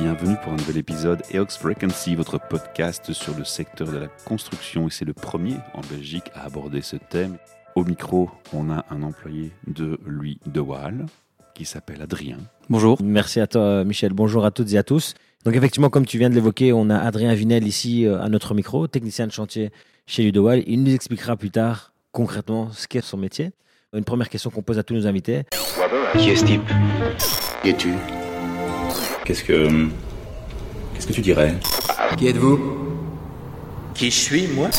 Bienvenue pour un nouvel épisode EOX Frequency, votre podcast sur le secteur de la construction. Et c'est le premier en Belgique à aborder ce thème. Au micro, on a un employé de Louis de Waal qui s'appelle Adrien. Bonjour. Merci à toi, Michel. Bonjour à toutes et à tous. Donc, effectivement, comme tu viens de l'évoquer, on a Adrien Vinel ici euh, à notre micro, technicien de chantier chez Ludowal. Il nous expliquera plus tard concrètement ce qu'est son métier. Une première question qu'on pose à tous nos invités. Qui est ce type? Qui es-tu? Qu'est-ce que. Qu'est-ce que tu dirais Qui êtes-vous Qui je suis, moi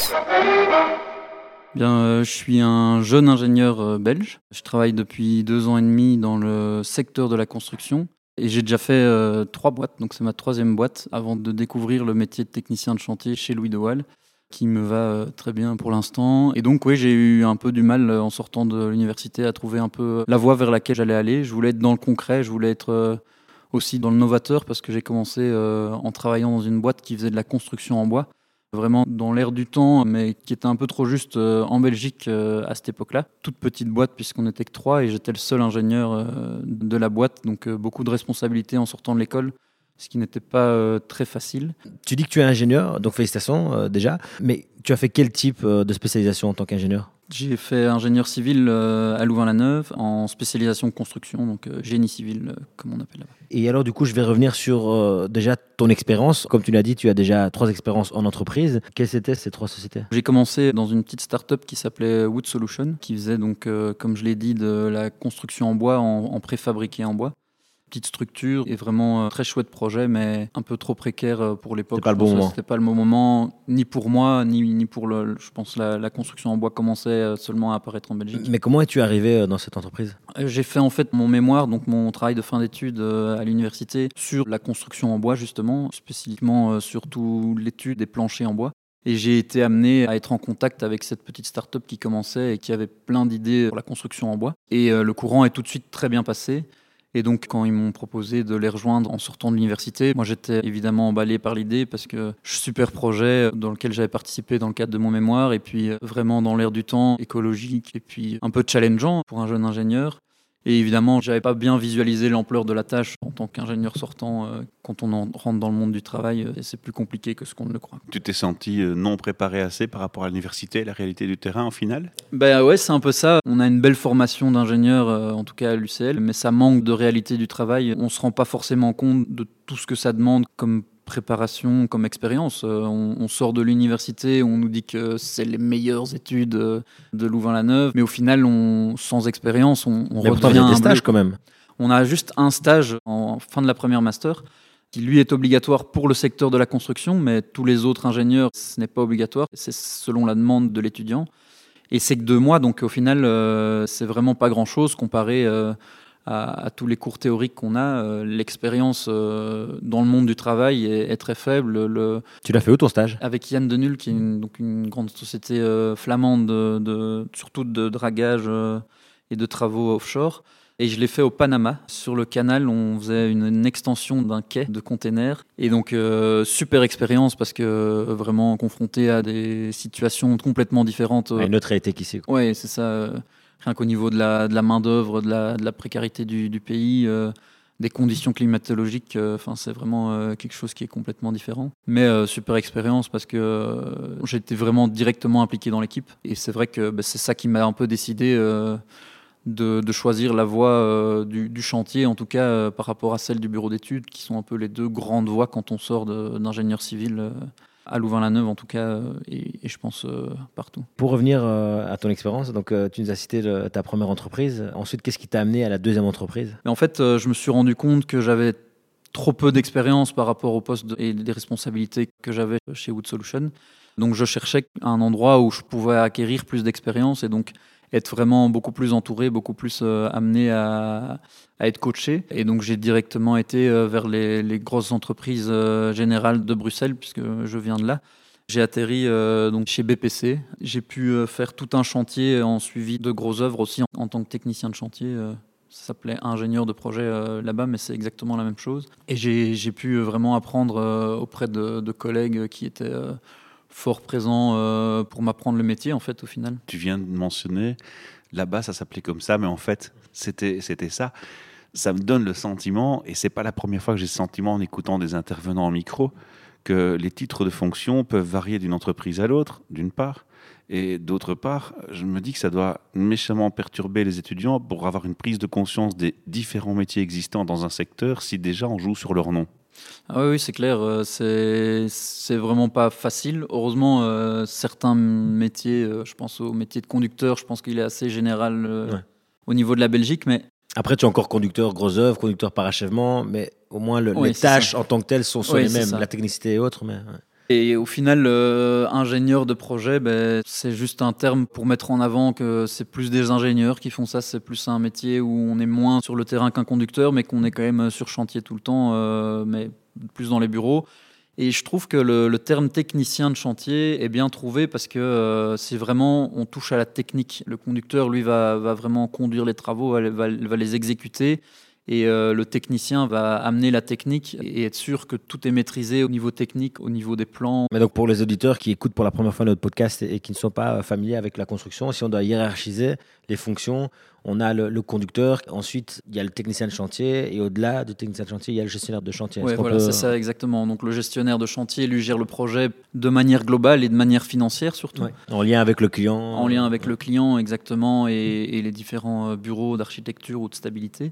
Bien, euh, je suis un jeune ingénieur euh, belge. Je travaille depuis deux ans et demi dans le secteur de la construction. Et j'ai déjà fait euh, trois boîtes, donc c'est ma troisième boîte, avant de découvrir le métier de technicien de chantier chez Louis de Waal, qui me va euh, très bien pour l'instant. Et donc, oui, j'ai eu un peu du mal en sortant de l'université à trouver un peu la voie vers laquelle j'allais aller. Je voulais être dans le concret, je voulais être euh, aussi dans le novateur, parce que j'ai commencé euh, en travaillant dans une boîte qui faisait de la construction en bois vraiment dans l'air du temps, mais qui était un peu trop juste euh, en Belgique euh, à cette époque-là. Toute petite boîte, puisqu'on n'était que trois, et j'étais le seul ingénieur de la boîte, donc beaucoup de responsabilités en sortant de l'école, ce qui n'était pas euh, très facile. Tu dis que tu es ingénieur, donc félicitations euh, déjà. Mais tu as fait quel type euh, de spécialisation en tant qu'ingénieur? J'ai fait ingénieur civil euh, à Louvain-la-Neuve, en spécialisation construction, donc euh, génie civil, euh, comme on appelle là-bas. Et alors, du coup, je vais revenir sur euh, déjà ton expérience. Comme tu l'as dit, tu as déjà trois expériences en entreprise. Quelles étaient ces trois sociétés? J'ai commencé dans une petite start-up qui s'appelait Wood Solution, qui faisait donc, euh, comme je l'ai dit, de la construction en bois, en, en préfabriqué en bois. Petite structure et vraiment euh, très chouette projet, mais un peu trop précaire euh, pour l'époque. C'était pas le bon moment. C'était pas le bon moment, ni pour moi, ni, ni pour le. Je pense la, la construction en bois commençait euh, seulement à apparaître en Belgique. Mais comment es-tu arrivé dans cette entreprise? J'ai fait en fait mon mémoire, donc mon travail de fin d'études à l'université sur la construction en bois justement, spécifiquement sur toute l'étude des planchers en bois. Et j'ai été amené à être en contact avec cette petite start-up qui commençait et qui avait plein d'idées pour la construction en bois. Et le courant est tout de suite très bien passé. Et donc, quand ils m'ont proposé de les rejoindre en sortant de l'université, moi j'étais évidemment emballé par l'idée parce que super projet dans lequel j'avais participé dans le cadre de mon mémoire et puis euh, vraiment dans l'air du temps, écologique et puis un peu challengeant pour un jeune ingénieur. Et évidemment, j'avais pas bien visualisé l'ampleur de la tâche en tant qu'ingénieur sortant. euh, quand on en rentre dans le monde du travail, euh, c'est plus compliqué que ce qu'on ne le croit. Tu t'es senti euh, non préparé assez par rapport à l'université et la réalité du terrain en finale Ben ouais, c'est un peu ça. On a une belle formation d'ingénieur, en tout cas à l'UCL, mais ça manque de réalité du travail. On se rend pas forcément compte de tout ce que ça demande comme préparation, comme expérience. Euh, on, on sort de l'université, on nous dit que c'est les meilleures études euh, de Louvain-la-Neuve, mais au final, on, sans expérience, on, on Mais a des un stages quand même. On a juste un stage en fin de la première master qui lui est obligatoire pour le secteur de la construction, mais tous les autres ingénieurs, ce n'est pas obligatoire. C'est selon la demande de l'étudiant. Et c'est que deux mois, donc au final, euh, c'est vraiment pas grand-chose comparé euh, à, à tous les cours théoriques qu'on a. Euh, L'expérience euh, dans le monde du travail est, est très faible. Le, Tu l'as fait où ton stage? avec Yann Denul, qui est une, donc une grande société euh, flamande, de, de- surtout de dragage et de travaux offshore. Et je l'ai fait au Panama. Sur le canal, on faisait une, une extension d'un quai de containers. Et donc, super expérience parce que vraiment confronté à des situations complètement différentes. À Une autre réalité qu'ici. Ouais, c'est ça. Rien qu'au niveau de la, de la main-d'œuvre, de la, de la précarité du, du pays, euh, des conditions climatologiques, euh, c'est vraiment euh, quelque chose qui est complètement différent. Mais super expérience parce que été vraiment directement impliqué dans l'équipe. Et c'est vrai que bah, c'est ça qui m'a un peu décidé de, de choisir la voie du, du chantier, en tout cas par rapport à celle du bureau d'études, qui sont un peu les deux grandes voies quand on sort d'ingénieur civil. À Louvain-la-Neuve en tout cas, euh, et, et je pense euh, partout. Pour revenir euh, à ton expérience, donc tu nous as cité le- ta première entreprise. Ensuite, qu'est-ce qui t'a amené à la deuxième entreprise? Mais en fait, je me suis rendu compte que j'avais trop peu d'expérience par rapport au poste et des responsabilités que j'avais chez Wood Solution. Donc, je cherchais un endroit où je pouvais acquérir plus d'expérience et donc être vraiment beaucoup plus entouré, beaucoup plus euh, amené à, être coaché. Et donc, j'ai directement été euh, vers les, grosses entreprises euh, générales de Bruxelles, puisque je viens de là. J'ai atterri donc chez BPC. J'ai pu faire tout un chantier en suivi de grosses œuvres aussi en, tant que technicien de chantier. ça s'appelait ingénieur de projet là-bas, mais c'est exactement la même chose. Et j'ai pu vraiment apprendre auprès de, collègues qui étaient fort présents euh, pour m'apprendre le métier, en fait, au final. Tu viens de mentionner, là-bas ça s'appelait comme ça, mais en fait c'était c'était ça. Ça me donne le sentiment, et c'est pas la première fois que j'ai ce sentiment en écoutant des intervenants en micro, que les titres de fonction peuvent varier d'une entreprise à l'autre, d'une part, et d'autre part, je me dis que ça doit méchamment perturber les étudiants pour avoir une prise de conscience des différents métiers existants dans un secteur si déjà on joue sur leur nom. Ah oui, oui, c'est clair. euh, C'est vraiment pas facile. Heureusement, euh, certains métiers, euh, je pense au métier de conducteur, je pense qu'il est assez général euh, Ouais. au niveau de la Belgique, mais Après, tu es encore conducteur gros œuvre, conducteur parachèvement, mais au moins le- Oui, les tâches en tant que telles sont, sont Oui, les mêmes, la technicité et autres. Mais, ouais. Et au final, euh, ingénieur de projet, ben, c'est juste un terme pour mettre en avant que c'est plus des ingénieurs qui font ça. C'est plus un métier où on est moins sur le terrain qu'un conducteur, mais qu'on est quand même sur chantier tout le temps, euh, mais plus dans les bureaux. Et je trouve que le, terme technicien de chantier est bien trouvé parce que euh, c'est vraiment, on touche à la technique. Le conducteur, lui, va, vraiment conduire les travaux, va, va- va les exécuter. Et euh, le technicien va amener la technique et être sûr que tout est maîtrisé au niveau technique, au niveau des plans. Mais donc pour les auditeurs qui écoutent pour la première fois notre podcast et, et qui ne sont pas euh, familiers avec la construction, si on doit hiérarchiser les fonctions, on a le, le conducteur, ensuite il y a le technicien de chantier et au-delà du technicien de chantier, il y a le gestionnaire de chantier. Qu'on voilà, peut- c'est ça exactement. Donc le gestionnaire de chantier, lui, gère le projet de manière globale et de manière financière surtout. Ouais. En lien avec le client. En lien avec le client, exactement, et, et les différents euh, bureaux d'architecture ou de stabilité.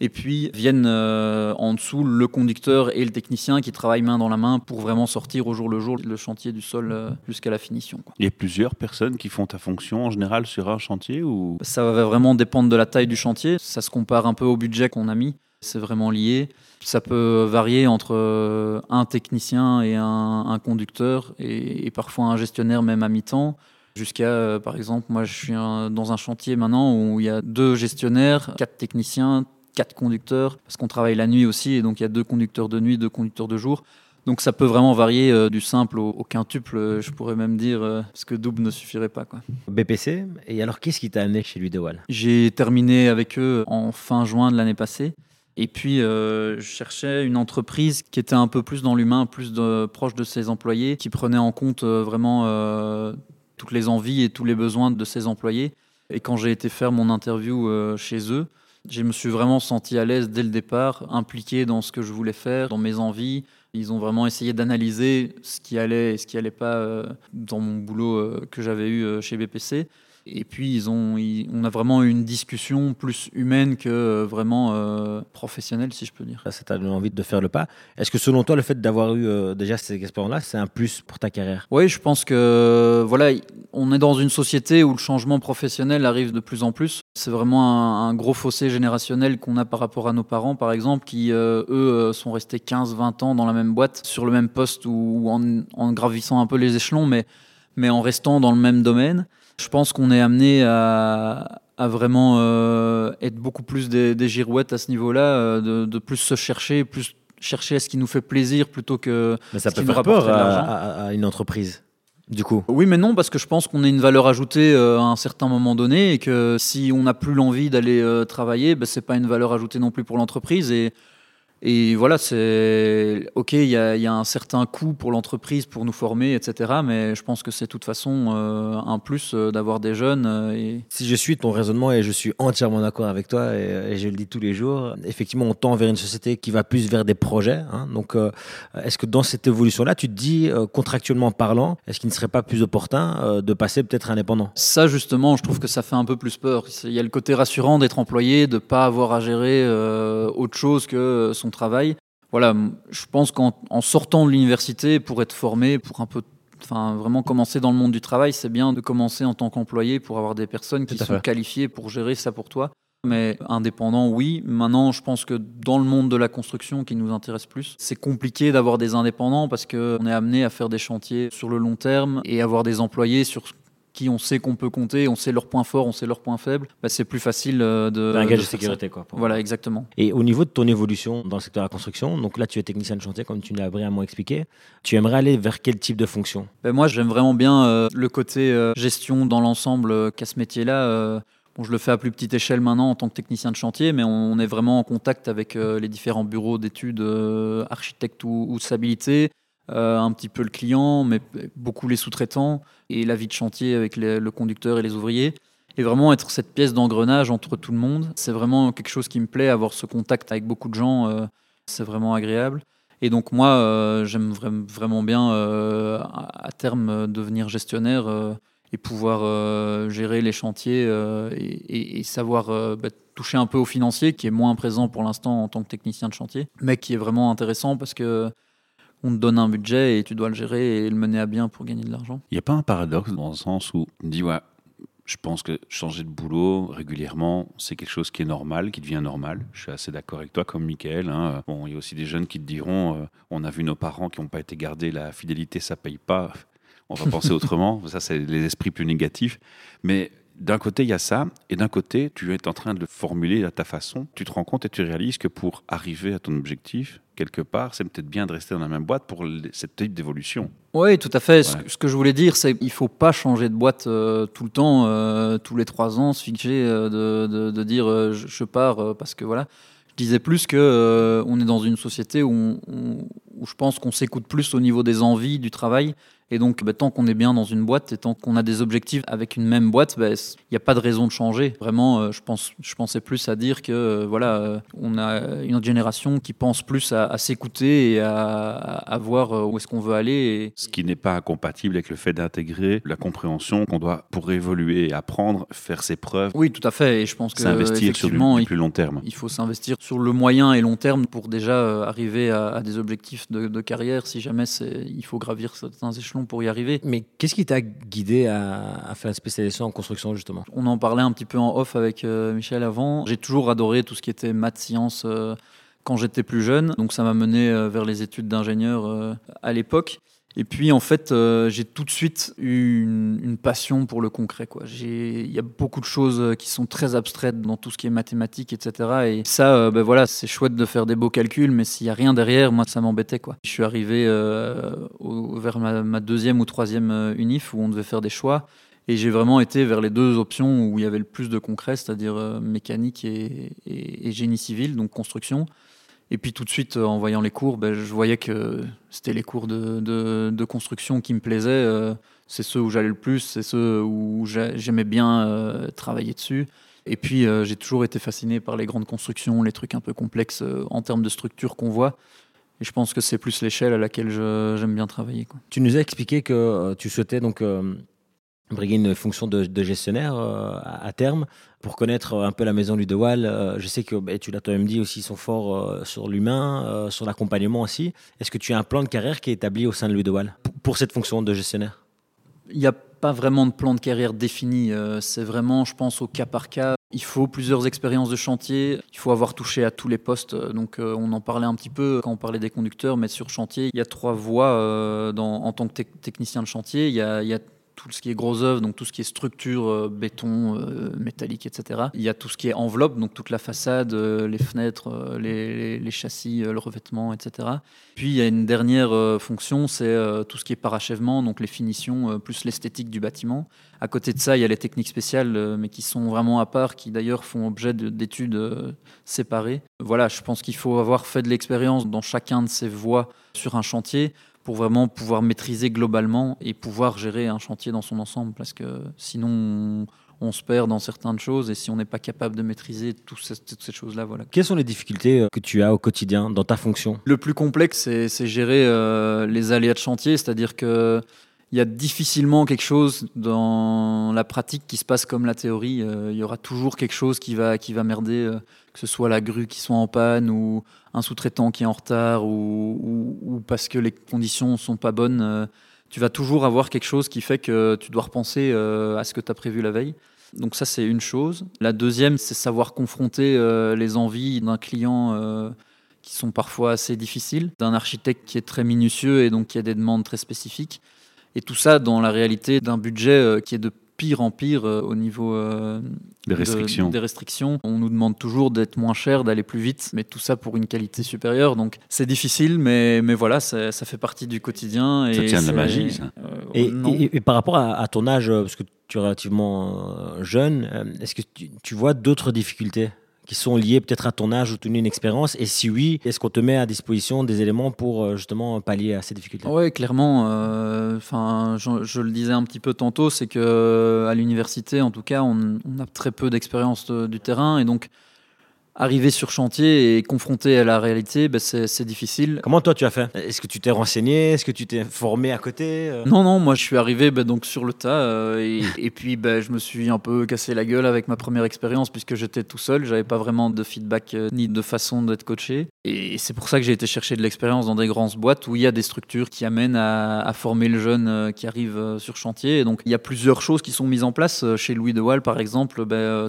Et puis viennent euh, en dessous le conducteur et le technicien qui travaillent main dans la main pour vraiment sortir au jour le jour le chantier du sol euh, jusqu'à la finition. quoi. Il y a plusieurs personnes qui font ta fonction en général sur un chantier ou? Ça va vraiment dépendre de la taille du chantier. Ça se compare un peu au budget qu'on a mis. C'est vraiment lié. Ça peut varier entre euh, un technicien et un, un conducteur et, et parfois un gestionnaire même à mi-temps. Jusqu'à, euh, par exemple, moi je suis un- dans un chantier maintenant où il y a deux gestionnaires, quatre techniciens, quatre conducteurs, parce qu'on travaille la nuit aussi, et donc il y a deux conducteurs de nuit, deux conducteurs de jour. Donc ça peut vraiment varier euh, du simple au, au quintuple, euh, je pourrais même dire, euh, parce que double ne suffirait pas. Quoi. BPC. Et alors qu'est-ce qui t'a amené chez lui de Wall J'ai terminé avec eux en fin juin de l'année passée. Et puis, je cherchais une entreprise qui était un peu plus dans l'humain, plus de, proche de ses employés, qui prenait en compte vraiment toutes les envies et tous les besoins de ses employés. Et quand j'ai été faire mon interview chez eux, je me suis vraiment senti à l'aise dès le départ, impliqué dans ce que je voulais faire, dans mes envies. Ils ont vraiment essayé d'analyser ce qui allait et ce qui allait pas euh, dans mon boulot euh, que j'avais eu euh, chez BPC. Et puis, ils ont, ils- on a vraiment eu une discussion plus humaine que euh, vraiment euh, professionnelle, si je peux dire. Ça t'a donné envie de faire le pas. Est-ce que selon toi, le fait d'avoir eu euh, déjà ces expériences-là, c'est un plus pour ta carrière? Oui, je pense que voilà, on est dans une société où le changement professionnel arrive de plus en plus. C'est vraiment un, un gros fossé générationnel qu'on a par rapport à nos parents, par exemple, qui, euh, eux, sont restés 15-20 ans dans la même boîte, sur le même poste ou, ou en, en gravissant un peu les échelons, mais, mais en restant dans le même domaine. Je pense qu'on est amené à, à vraiment euh, être beaucoup plus des, des girouettes à ce niveau-là, euh, de, de plus se chercher, plus chercher à ce qui nous fait plaisir plutôt que Mais ça ce peut qui faire peur à, l'argent. à- à une entreprise, du coup. Oui, mais non, parce que je pense qu'on a une valeur ajoutée euh, à un certain moment donné et que si on n'a plus l'envie d'aller euh, travailler, ben, c'est pas une valeur ajoutée non plus pour l'entreprise. Et, et voilà, c'est ok, il y a, il y a un certain coût pour l'entreprise pour nous former, etc. Mais je pense que c'est de toute façon euh, un plus euh, d'avoir des jeunes. euh, et... Si je suis ton raisonnement et je suis entièrement d'accord avec toi et, et je le dis tous les jours, effectivement, on tend vers une société qui va plus vers des projets. hein. donc, est-ce que dans cette évolution-là, tu te dis, contractuellement parlant, est-ce qu'il ne serait pas plus opportun de passer peut-être indépendant Ça, justement, je trouve que ça fait un peu plus peur. Il y a le côté rassurant d'être employé, de pas avoir à gérer autre chose que son travail. Voilà, je pense qu'en en sortant de l'université, pour être formé, pour un peu, enfin, vraiment commencer dans le monde du travail, c'est bien de commencer en tant qu'employé pour avoir des personnes qui sont fait. qualifiées pour gérer ça pour toi. Mais indépendant, oui. Maintenant, je pense que dans le monde de la construction qui nous intéresse plus, c'est compliqué d'avoir des indépendants parce qu'on est amené à faire des chantiers sur le long terme et avoir des employés sur qui on sait qu'on peut compter, on sait leurs points forts, on sait leurs points faibles, bah, c'est plus facile euh, de. Un gage de ça. sécurité, quoi. Voilà, exactement. Et au niveau de ton évolution dans le secteur de la construction, donc là tu es technicien de chantier comme tu l'as brillamment expliqué, tu aimerais aller vers quel type de fonction? Ben moi, j'aime vraiment bien euh, le côté euh, gestion dans l'ensemble euh, qu'a ce métier-là. euh. bon, je le fais à plus petite échelle maintenant en tant que technicien de chantier, mais on, est vraiment en contact avec euh, les différents bureaux d'études, euh, architectes ou, ou de stabilité, euh, un petit peu le client, mais beaucoup les sous-traitants et la vie de chantier avec le conducteur et les ouvriers. Et vraiment être cette pièce d'engrenage entre tout le monde, c'est vraiment quelque chose qui me plaît, avoir ce contact avec beaucoup de gens, euh, c'est vraiment agréable. Et donc moi, euh, j'aime vra- vraiment bien à terme devenir gestionnaire et pouvoir gérer les chantiers et, savoir bah, toucher un peu au financier, qui est moins présent pour l'instant en tant que technicien de chantier, mais qui est vraiment intéressant parce que on te donne un budget et tu dois le gérer et le mener à bien pour gagner de l'argent. Il n'y a pas un paradoxe dans le sens où on dit, ouais, je pense que changer de boulot régulièrement, c'est quelque chose qui est normal, qui devient normal. Je suis assez d'accord avec toi, comme Michael. hein. Bon, il y a aussi des jeunes qui te diront, euh, on a vu nos parents qui n'ont pas été gardés, la fidélité, ça paye pas. On va penser autrement. Ça, c'est les esprits plus négatifs. Mais d'un côté, il y a ça, et d'un côté, tu es en train de le formuler à ta façon. Tu te rends compte et tu réalises que pour arriver à ton objectif, quelque part, c'est peut-être bien de rester dans la même boîte pour cette type d'évolution. Oui, tout à fait. Ce, que- ce que je voulais dire, c'est qu'il faut pas changer de boîte euh, tout le temps, euh, tous les trois ans, se fixer euh, de, de- de dire je, pars parce que voilà. Je disais plus que on est dans une société où, on- on- où je pense qu'on s'écoute plus au niveau des envies du travail. Et donc, bah, tant qu'on est bien dans une boîte et tant qu'on a des objectifs avec une même boîte, bah, il n'y a pas de raison de changer. Vraiment, euh, je, pense, je pensais plus à dire que euh, voilà, euh, on a une autre génération qui pense plus à, à s'écouter et à, voir où est-ce qu'on veut aller. Et, Ce qui n'est pas incompatible avec le fait d'intégrer la compréhension qu'on doit, pour évoluer et apprendre, faire ses preuves, Oui, tout à fait. Et je pense que s'investir sur il, plus long terme. il faut s'investir sur le moyen et long terme pour déjà arriver à, à des objectifs de, de carrière. Si jamais il faut gravir certains échelons pour y arriver. Mais qu'est-ce qui t'a guidé à, à faire la spécialisation en construction justement? On en parlait un petit peu en off avec euh, Michel avant. J'ai toujours adoré tout ce qui était maths, sciences euh, quand j'étais plus jeune. Donc ça m'a mené euh, vers les études d'ingénieur à l'époque. Et puis en fait, euh, j'ai tout de suite eu une, passion pour le concret. Il y a beaucoup de choses euh, qui sont très abstraites dans tout ce qui est mathématiques, etc. Et ça, euh, ben voilà, c'est chouette de faire des beaux calculs, mais s'il n'y a rien derrière, moi, ça m'embêtait. Je suis arrivé vers ma, deuxième ou troisième unif où on devait faire des choix. Et j'ai vraiment été vers les deux options où il y avait le plus de concret, c'est-à-dire mécanique et génie civil, donc construction. Et puis tout de suite, euh, en voyant les cours, ben, je voyais que c'était les cours de, de- construction qui me plaisaient. euh, c'est ceux où j'allais le plus, c'est ceux où j'a- j'aimais bien euh, travailler dessus. Et puis j'ai toujours été fasciné par les grandes constructions, les trucs un peu complexes en termes de structure qu'on voit. Et je pense que c'est plus l'échelle à laquelle j'aime bien travailler. Tu nous as expliqué que tu souhaitais donc briguer une fonction de, gestionnaire euh, à, terme pour connaître un peu la maison du Dewal. Euh, je sais que bah, tu l'as toi-même dit aussi, ils sont forts euh, sur l'humain, euh, sur l'accompagnement aussi. Est-ce que tu as un plan de carrière qui est établi au sein de Ludewal pour, cette fonction de gestionnaire? Il n'y a pas vraiment de plan de carrière défini. C'est vraiment, je pense, au cas par cas. Il faut plusieurs expériences de chantier. Il faut avoir touché à tous les postes. Donc, on en parlait un petit peu quand on parlait des conducteurs, mais sur chantier, il y a trois voies en tant que tec- technicien de chantier. Il y a tout ce qui est gros œuvre, donc tout ce qui est structure, euh, béton, euh, métallique, etc. Il y a tout ce qui est enveloppe, donc toute la façade, euh, les fenêtres, les, les- châssis, le revêtement, etc. Puis il y a une dernière fonction, c'est tout ce qui est parachèvement, donc les finitions, plus l'esthétique du bâtiment. À côté de ça, il y a les techniques spéciales, mais qui sont vraiment à part, qui d'ailleurs font objet de- d'études séparées. Voilà, je pense qu'il faut avoir fait de l'expérience dans chacun de ces voies sur un chantier pour vraiment pouvoir maîtriser globalement et pouvoir gérer un chantier dans son ensemble, parce que sinon on, on se perd dans certaines choses et si on n'est pas capable de maîtriser tout ces- toutes ces choses-là, voilà. Quelles sont les difficultés euh, que tu as au quotidien dans ta fonction? Le plus complexe, c'est c'est gérer euh, les aléas de chantier, c'est-à-dire que il y a difficilement quelque chose dans la pratique qui se passe comme la théorie. Euh, il y aura toujours quelque chose qui va, qui va merder, euh, que ce soit la grue qui soit en panne ou un sous-traitant qui est en retard ou, parce que les conditions sont pas bonnes. euh, tu vas toujours avoir quelque chose qui fait que tu dois repenser à ce que tu as prévu la veille. Donc ça, c'est une chose. La deuxième, c'est savoir confronter les envies d'un client qui sont parfois assez difficiles, d'un architecte qui est très minutieux et donc qui a des demandes très spécifiques. Et tout ça dans la réalité d'un budget euh, qui est de pire en pire euh, au niveau euh, Des de- restrictions. des restrictions. On nous demande toujours d'être moins cher, d'aller plus vite, mais tout ça pour une qualité supérieure. Donc c'est difficile, mais, mais voilà, ça, ça fait partie du quotidien. Ça et tient de la magie, ça. euh, Et, non. et- et par rapport à, à ton âge, parce que tu es relativement jeune, est-ce que tu, tu vois d'autres difficultés? Qui sont liées peut-être à ton âge ou une expérience Et si oui, est-ce qu'on te met à disposition des éléments pour euh, justement pallier à ces difficultés? Ouais, clairement. euh, Enfin, je, le disais un petit peu tantôt, c'est que euh, à l'université, en tout cas, on, a très peu d'expérience de- du terrain et donc arriver sur chantier et confronté à la réalité, ben, c'est difficile. Comment toi tu as fait? Est-ce que tu t'es renseigné? Est-ce que tu t'es formé à côté Euh, Non, non, moi je suis arrivé ben, donc sur le tas euh, et, et puis ben, je me suis un peu cassé la gueule avec ma première expérience puisque j'étais tout seul, j'avais pas vraiment de feedback euh, ni de façon d'être coaché. Et c'est pour ça que j'ai été chercher de l'expérience dans des grandes boîtes où il y a des structures qui amènent à, à former le jeune euh, qui arrive sur chantier. Et donc il y a plusieurs choses qui sont mises en place. Chez Louis de Waal, par exemple,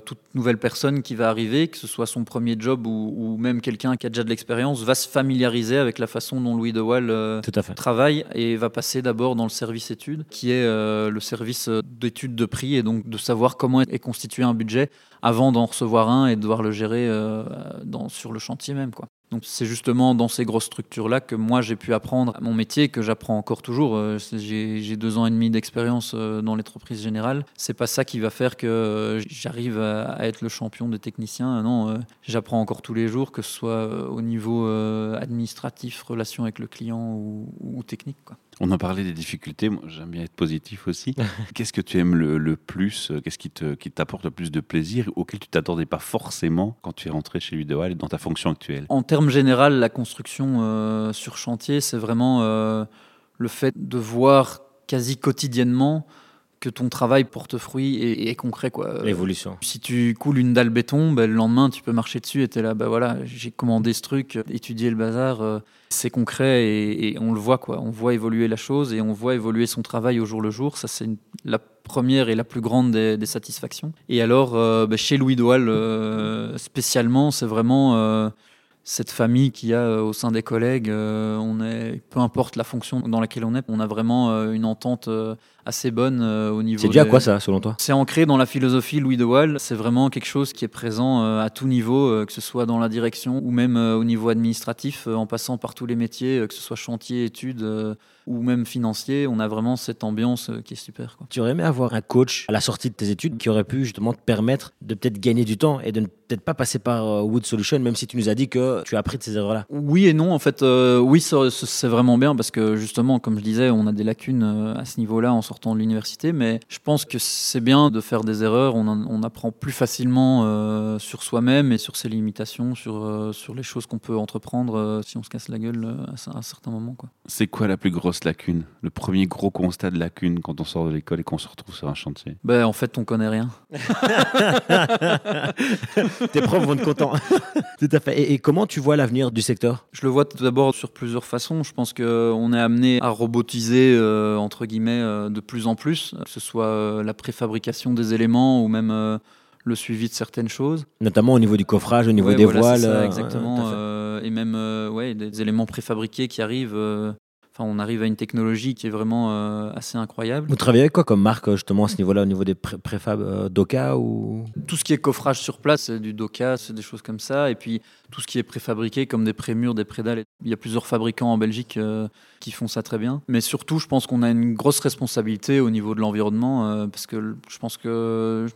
toute nouvelle personne qui va arriver, que ce soit son premier job ou, même quelqu'un qui a déjà de l'expérience, va se familiariser avec la façon dont Louis de Waal euh, travaille et va passer d'abord dans le service études, qui est euh, le service euh, d'études de prix et donc de savoir comment est constitué un budget avant d'en recevoir un et de devoir le gérer euh, dans, sur le chantier même. Quoi. Donc c'est justement dans ces grosses structures-là que moi j'ai pu apprendre mon métier, que j'apprends encore toujours. Euh, J'ai deux ans et demi d'expérience euh, dans l'entreprise générale. C'est pas ça qui va faire que euh, j'arrive à, être le champion des techniciens. Non, j'apprends encore tous les jours, que ce soit au niveau administratif, relation avec le client ou, ou technique. Quoi. On en parlait des difficultés, moi j'aime bien être positif aussi. Qu'est-ce que tu aimes le, le plus Qu'est-ce qui te- qui t'apporte le plus de plaisir auquel tu t'attendais pas forcément quand tu es rentré chez Ludoal et dans ta fonction actuelle? En termes général, la construction euh, sur chantier, c'est vraiment euh, le fait de voir quasi quotidiennement que ton travail porte fruit et, est concret. Quoi. Euh, L'évolution. Si tu coules une dalle béton, ben, le lendemain, tu peux marcher dessus et tu es là, ben voilà, j'ai commandé ce truc, étudier le bazar, euh, c'est concret et, et on le voit. Quoi. On voit évoluer la chose et on voit évoluer son travail au jour le jour. Ça, c'est la première et la plus grande des, des satisfactions. Et alors, euh, ben, chez Louis Doal, euh, spécialement, c'est vraiment... cette famille qu'il y a euh, au sein des collègues, euh, on est, peu importe la fonction dans laquelle on est, on a vraiment euh, une entente assez bonne au niveau. C'est dû à quoi ça, selon toi? C'est ancré dans la philosophie Louis de Waal. C'est vraiment quelque chose qui est présent à tout niveau, que ce soit dans la direction ou même au niveau administratif, en passant par tous les métiers, que ce soit chantier, études ou même financier. On a vraiment cette ambiance qui est super. quoi. Tu aurais aimé avoir un coach à la sortie de tes études qui aurait pu justement te permettre de peut-être gagner du temps et de ne peut-être pas passer par Wood Solution, même si tu nous as dit que tu as appris de ces erreurs-là. Oui et non, en fait, euh, oui, c'est vraiment bien parce que justement, comme je disais, on a des lacunes euh, à ce niveau-là en sortant de l'université, mais je pense que c'est bien de faire des erreurs. On, en- on apprend plus facilement euh, sur soi-même et sur ses limitations, sur, euh, sur les choses qu'on peut entreprendre euh, si on se casse la gueule euh, à, à certains moments. Quoi. C'est quoi la plus grosse lacune? Le premier gros constat de lacune quand on sort de l'école et qu'on se retrouve sur un chantier? Ben, en fait, on connaît rien. Tes profs vont être contents. Tout à fait. Et, et comment tu vois l'avenir du secteur? Je le vois tout d'abord sur plusieurs façons. Je pense qu'on est amené à robotiser, euh, entre guillemets, euh, de plus en plus, que ce soit euh, la préfabrication des éléments ou même euh, le suivi de certaines choses. Notamment au niveau du coffrage, au niveau Ouais, des voilà, voiles. ça, euh, exactement. euh, et même euh, ouais, des éléments préfabriqués qui arrivent. Euh, Enfin, on arrive à une technologie qui est vraiment euh, assez incroyable. Vous travaillez avec quoi comme marque justement à ce niveau-là, au niveau des pré- préfab euh, Doka ou? Tout ce qui est coffrage sur place, c'est du Doka, c'est des choses comme ça. Et puis tout ce qui est préfabriqué, comme des prémurs, des prédales. Il y a plusieurs fabricants en Belgique euh, qui font ça très bien. Mais surtout, je pense qu'on a une grosse responsabilité au niveau de l'environnement, euh, parce que je pense que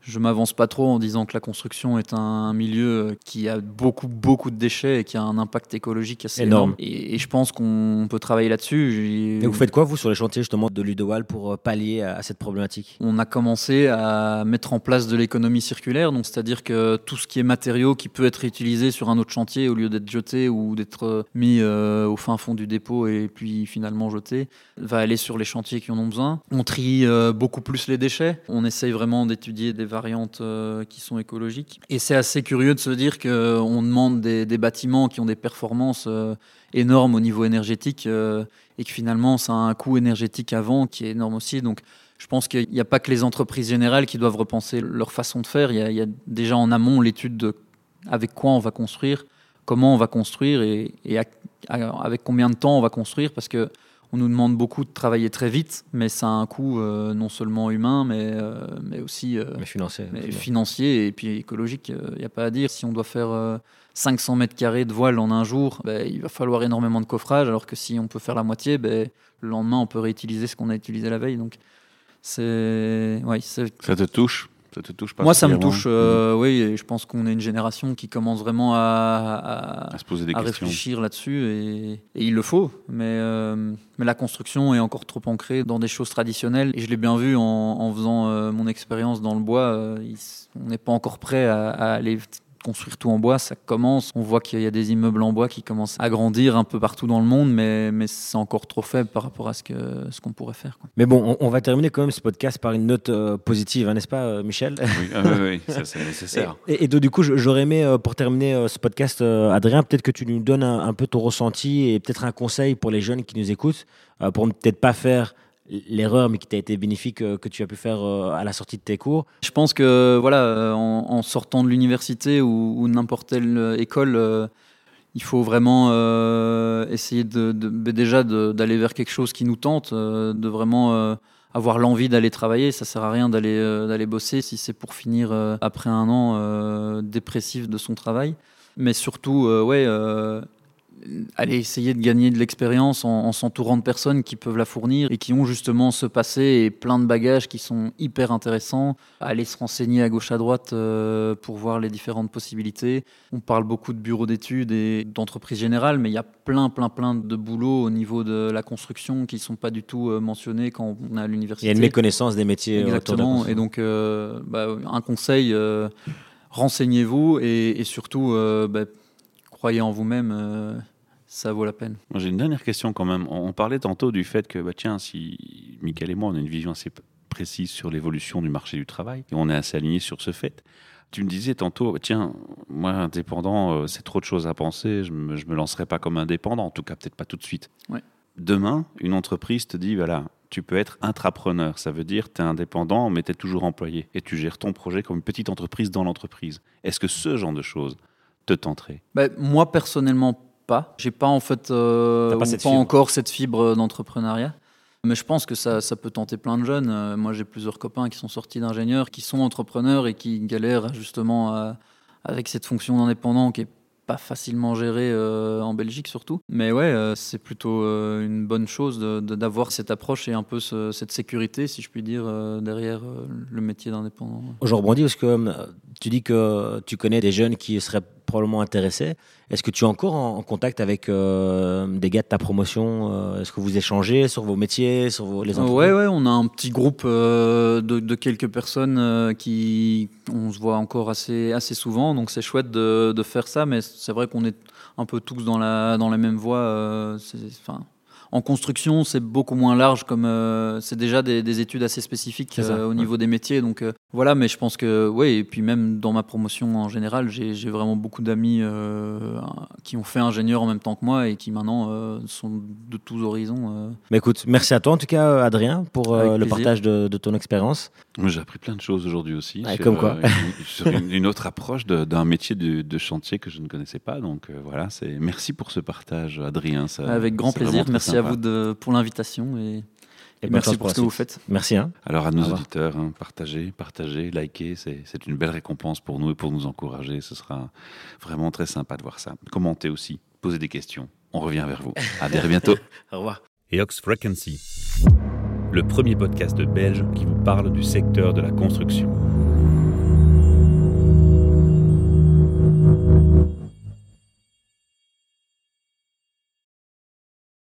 je m'avance pas trop en disant que la construction est un, milieu euh, qui a beaucoup, beaucoup de déchets et qui a un impact écologique assez Énorme. énorme. Et, et je pense qu'on peut travailler là-dessus. Et vous faites quoi vous sur les chantiers justement de Ludowal pour euh, pallier à, à cette problématique? On a commencé à mettre en place de l'économie circulaire, donc c'est-à-dire que tout ce qui est matériau qui peut être réutilisé sur un autre chantier au lieu d'être jeté ou d'être euh, mis euh, au fin fond du dépôt et puis finalement jeté, va aller sur les chantiers qui en ont besoin. On trie euh, beaucoup plus les déchets. On essaye vraiment d'étudier des variantes euh, qui sont écologiques. Et c'est assez curieux de se dire qu'on demande des, bâtiments qui ont des performances euh, énormes au niveau énergétique euh, et que finalement ça a un coût énergétique avant qui est énorme aussi. Donc je pense qu'il n'y a pas que les entreprises générales qui doivent repenser leur façon de faire. Il y a, déjà en amont l'étude de avec quoi on va construire, comment on va construire et, et avec combien de temps on va construire. Parce que on nous demande beaucoup de travailler très vite, mais ça a un coût euh, non seulement humain, mais, euh, mais aussi euh, Mais financier. mais financier et puis écologique. Il n'y a pas à dire. Si on doit faire euh, 500 mètres carrés de voile en un jour, ben, il va falloir énormément de coffrage, alors que si on peut faire la moitié, ben, le lendemain, on peut réutiliser ce qu'on a utilisé la veille. Donc, c'est. Ouais, c'est Ça te touche? Ça te touche moi, ça me touche, euh, oui, et je pense qu'on est une génération qui commence vraiment à, à- à se poser des à questions. réfléchir là-dessus, et, et il le faut. Mais, euh, mais la construction est encore trop ancrée dans des choses traditionnelles, et je l'ai bien vu en, en faisant euh, mon expérience dans le bois. il on n'est pas encore prêt à, à aller construire tout en bois, ça commence. On voit qu'il y a des immeubles en bois qui commencent à grandir un peu partout dans le monde, mais, mais c'est encore trop faible par rapport à ce que ce qu'on pourrait faire. quoi. Mais bon, on, on va terminer quand même ce podcast par une note euh, positive, hein, n'est-ce pas, euh, Michel? Oui, ah oui, oui, ça c'est nécessaire. Et, et donc, du coup, j'aurais aimé, euh, pour terminer euh, ce podcast, euh, Adrien, peut-être que tu nous donnes un, un peu ton ressenti et peut-être un conseil pour les jeunes qui nous écoutent, euh, pour ne peut-être pas faire l'erreur, mais qui t'a été bénéfique, euh, que tu as pu faire euh, à la sortie de tes cours. Je pense que voilà, euh, en, sortant de l'université ou, n'importe quelle école, il faut vraiment essayer de, déjà d'aller vers quelque chose qui nous tente, de vraiment avoir l'envie d'aller travailler. Ça sert à rien d'aller d'aller bosser si c'est pour finir après un an dépressif de son travail. Mais surtout, ouais. Aller essayer de gagner de l'expérience en, en s'entourant de personnes qui peuvent la fournir et qui ont justement ce passé et plein de bagages qui sont hyper intéressants. Aller se renseigner à gauche à droite euh, pour voir les différentes possibilités. On parle beaucoup de bureaux d'études et d'entreprises générales, mais il y a plein, plein, plein de boulots au niveau de la construction qui sont pas du tout euh, mentionnés quand on est à Il l'université. y a une méconnaissance des métiers. de Exactement. Et donc, euh, bah, un conseil, renseignez-vous et, et surtout, bah, croyez en vous-même, euh, ça vaut la peine. J'ai une dernière question quand même. On on parlait tantôt du fait que, bah, tiens, si Michael et moi, on a une vision assez précise sur l'évolution du marché du travail, et on est assez alignés sur ce fait. Tu me disais tantôt, bah, tiens, moi, indépendant, euh, c'est trop de choses à penser, je me, je me lancerai pas comme indépendant, en tout cas, peut-être pas tout de suite. Ouais. Demain, une entreprise te dit, voilà, tu peux être intrapreneur, ça veut dire tu es indépendant, mais tu es toujours employé, et tu gères ton projet comme une petite entreprise dans l'entreprise. Est-ce que ce genre de choses te tenterait Bah, moi, personnellement, pas. J'ai pas en fait euh, pas encore cette fibre d'entrepreneuriat. Mais je pense que ça, ça peut tenter plein de jeunes. Euh, moi, j'ai plusieurs copains qui sont sortis d'ingénieurs, qui sont entrepreneurs et qui galèrent justement à- avec cette fonction d'indépendant qui est pas facilement gérée euh, en Belgique surtout. Mais ouais, euh, c'est plutôt euh, une bonne chose d'avoir cette approche et un peu ce- cette sécurité, si je puis dire, euh, derrière euh, le métier d'indépendant. Je rebondis parce que euh, tu dis que tu connais des jeunes qui seraient probablement intéressés. Est-ce que tu es encore en, contact avec euh, des gars de ta promotion euh, Est-ce que vous échangez sur vos métiers, sur vos, les entreprises? Ouais, on a un petit groupe euh, de, quelques personnes qui on se voit encore assez, assez souvent, donc c'est chouette de, de faire ça, mais c'est vrai qu'on est un peu tous dans la, dans la même voie. enfin, en construction, c'est beaucoup moins large, comme euh, c'est déjà des, des études assez spécifiques ça, euh, au ouais. niveau des métiers, donc euh, voilà. Mais je pense que oui, et puis même dans ma promotion en général, j'ai vraiment beaucoup d'amis euh, qui ont fait ingénieur en même temps que moi et qui maintenant euh, sont de tous horizons. euh, Mais écoute, merci à toi en tout cas, Adrien, pour euh, le plaisir. partage de, de ton expérience. Moi, J'ai appris plein de choses aujourd'hui aussi. Ouais, sur, comme quoi. euh, une, sur une, une autre approche d'un métier de, de chantier que je ne connaissais pas. Donc euh, voilà, c'est merci pour ce partage, Adrien. ça- Avec grand plaisir. Merci à sympa. vous de, pour l'invitation et, Et et bonne merci pour ce que vous faites. Merci. Hein. Alors à Au nos revoir. auditeurs, hein, partagez, partagez, likez, c'est c'est une belle récompense pour nous et pour nous encourager. Ce sera vraiment très sympa de voir ça. Commentez aussi, posez des questions. On revient vers vous. À très bientôt. Au revoir. et Ox Frequency, le premier podcast belge qui vous parle du secteur de la construction.